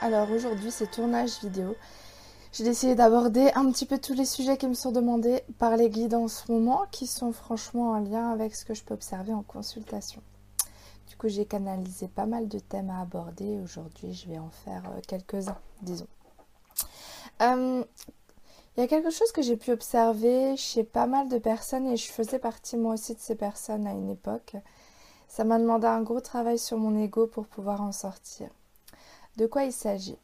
Alors aujourd'hui c'est tournage vidéo. J'ai décidé d'aborder un petit peu tous les sujets qui me sont demandés par les guides en ce moment, qui sont franchement en lien avec ce que je peux observer en consultation. Du coup j'ai canalisé pas mal de thèmes à aborder. Aujourd'hui je vais en faire euh, quelques-uns, disons. Euh, il y a quelque chose que j'ai pu observer chez pas mal de personnes et je faisais partie moi aussi de ces personnes à une époque. Ça m'a demandé un gros travail sur mon ego pour pouvoir en sortir. De quoi il s'agit?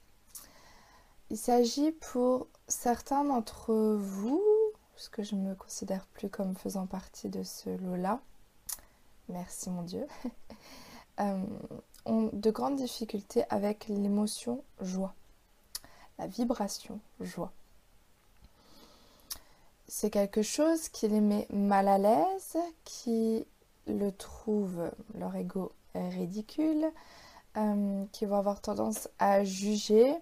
Il s'agit pour certains d'entre vous, parce que je ne me considère plus comme faisant partie de ce lot-là, merci mon Dieu, euh, ont de grandes difficultés avec l'émotion joie, la vibration joie. C'est quelque chose qui les met mal à l'aise, qui le trouvent, leur ego ridicule, euh, qui vont avoir tendance à juger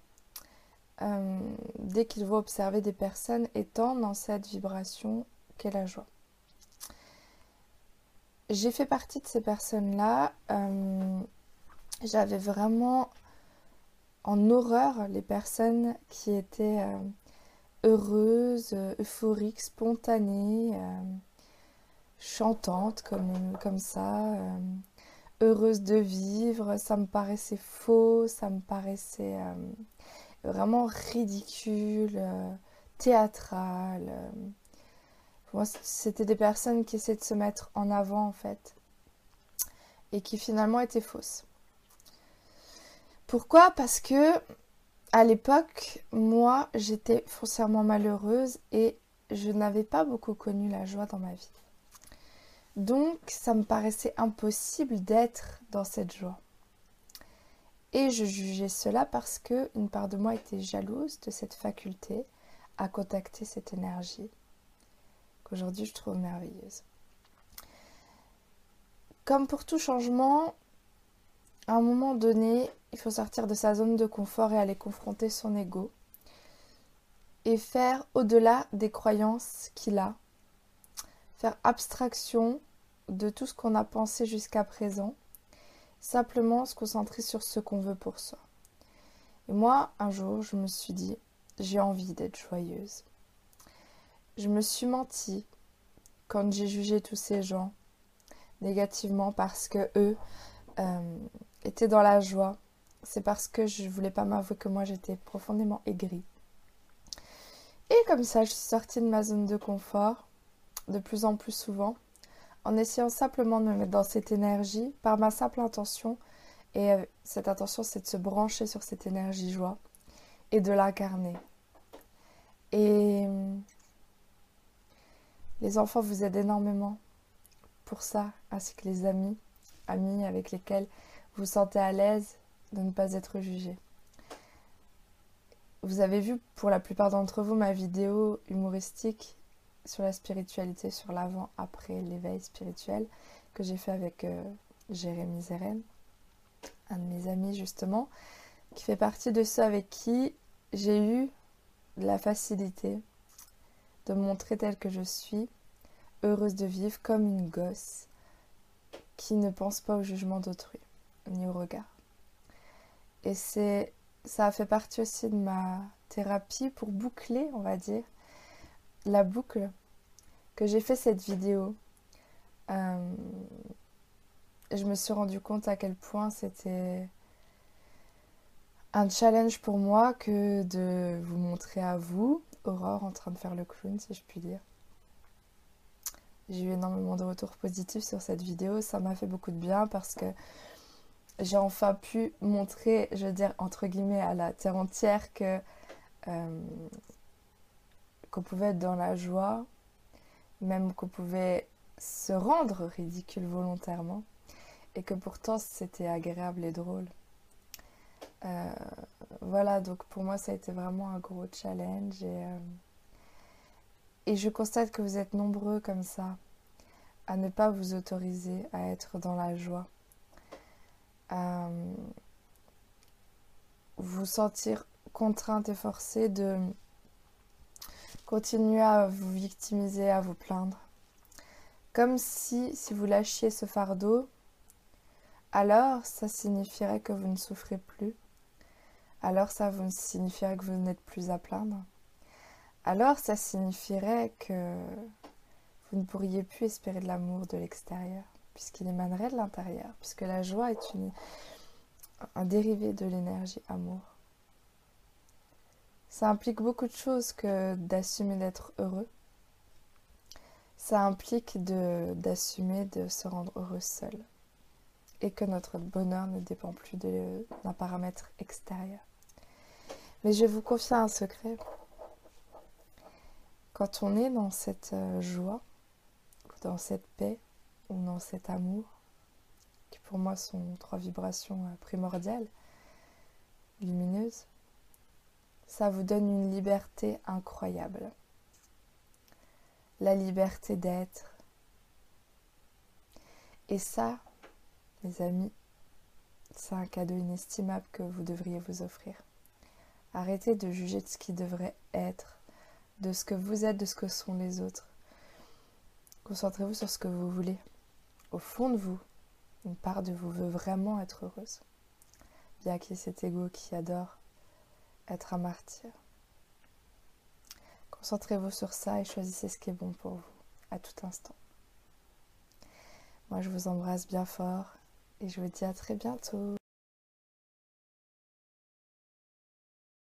euh, dès qu'ils vont observer des personnes étant dans cette vibration qu'est la joie. J'ai fait partie de ces personnes-là. Euh, j'avais vraiment en horreur les personnes qui étaient heureuses, euphoriques, spontanées chantante comme, comme ça, heureuse de vivre. Ça me paraissait faux, ça me paraissait euh, vraiment ridicule, euh, théâtral. Moi, c'était des personnes qui essaient de se mettre en avant en fait et qui finalement étaient fausses. Pourquoi? Parce que à l'époque, moi, j'étais foncièrement malheureuse et je n'avais pas beaucoup connu la joie dans ma vie. Donc, ça me paraissait impossible d'être dans cette joie. Et je jugeais cela parce que une part de moi était jalouse de cette faculté à contacter cette énergie qu'aujourd'hui je trouve merveilleuse. Comme pour tout changement, à un moment donné, il faut sortir de sa zone de confort et aller confronter son ego et faire au-delà des croyances qu'il a faire abstraction de tout ce qu'on a pensé jusqu'à présent, simplement se concentrer sur ce qu'on veut pour soi. Et moi, un jour, je me suis dit, j'ai envie d'être joyeuse. Je me suis menti quand j'ai jugé tous ces gens négativement parce que eux euh, étaient dans la joie. C'est parce que je voulais pas m'avouer que moi j'étais profondément aigrie. Et comme ça, je suis sortie de ma zone de confort de plus en plus souvent en essayant simplement de me mettre dans cette énergie par ma simple intention. Et euh, cette intention, c'est de se brancher sur cette énergie joie et de l'incarner. Et euh, les enfants vous aident énormément pour ça, ainsi que les amis, amis avec lesquels vous vous sentez à l'aise de ne pas être jugé. Vous avez vu pour la plupart d'entre vous ma vidéo humoristique sur la spiritualité, sur l'avant-après l'éveil spirituel que j'ai fait avec euh, Jérémy Zeren, un de mes amis justement, qui fait partie de ceux avec qui j'ai eu la facilité de me montrer telle que je suis, heureuse de vivre comme une gosse qui ne pense pas au jugement d'autrui, ni au regard. Et c'est ça a fait partie aussi de ma thérapie pour boucler, on va dire, la boucle que j'ai fait cette vidéo, euh, je me suis rendu compte à quel point c'était un challenge pour moi que de vous montrer à vous, Aurore, en train de faire le clown, si je puis dire. J'ai eu énormément de retours positifs sur cette vidéo, ça m'a fait beaucoup de bien parce que j'ai enfin pu montrer, je veux dire, entre guillemets, à la terre entière que euh, qu'on pouvait être dans la joie, même qu'on pouvait se rendre ridicule volontairement, et que pourtant c'était agréable et drôle. Euh, voilà, donc pour moi ça a été vraiment un gros challenge et, euh, et je constate que vous êtes nombreux comme ça à ne pas vous autoriser à être dans la joie, à vous sentir contrainte et forcée de Continuez à vous victimiser, à vous plaindre. Comme si, si vous lâchiez ce fardeau, alors ça signifierait que vous ne souffrez plus, alors ça vous signifierait que vous n'êtes plus à plaindre. Alors ça signifierait que vous ne pourriez plus espérer de l'amour de l'extérieur, puisqu'il émanerait de l'intérieur, puisque la joie est un dérivé de l'énergie amour. Ça implique beaucoup de choses que d'assumer d'être heureux. Ça implique d'assumer de, se rendre heureux seul. Et que notre bonheur ne dépend plus d'un paramètre extérieur. Mais je vous confier un secret. Quand on est dans cette euh, joie, dans cette paix ou dans cet amour, qui pour moi sont trois vibrations euh, primordiales, lumineuses, ça vous donne une liberté incroyable. La liberté d'être. Et ça, mes amis, c'est un cadeau inestimable que vous devriez vous offrir. Arrêtez de juger de ce qui devrait être, de ce que vous êtes, de ce que sont les autres. Concentrez-vous sur ce que vous voulez. Au fond de vous, une part de vous veut vraiment être heureuse. Bien qu'il y ait cet ego qui adore être un martyr. Concentrez-vous sur ça et choisissez ce qui est bon pour vous à tout instant. Moi, je vous embrasse bien fort et je vous dis à très bientôt.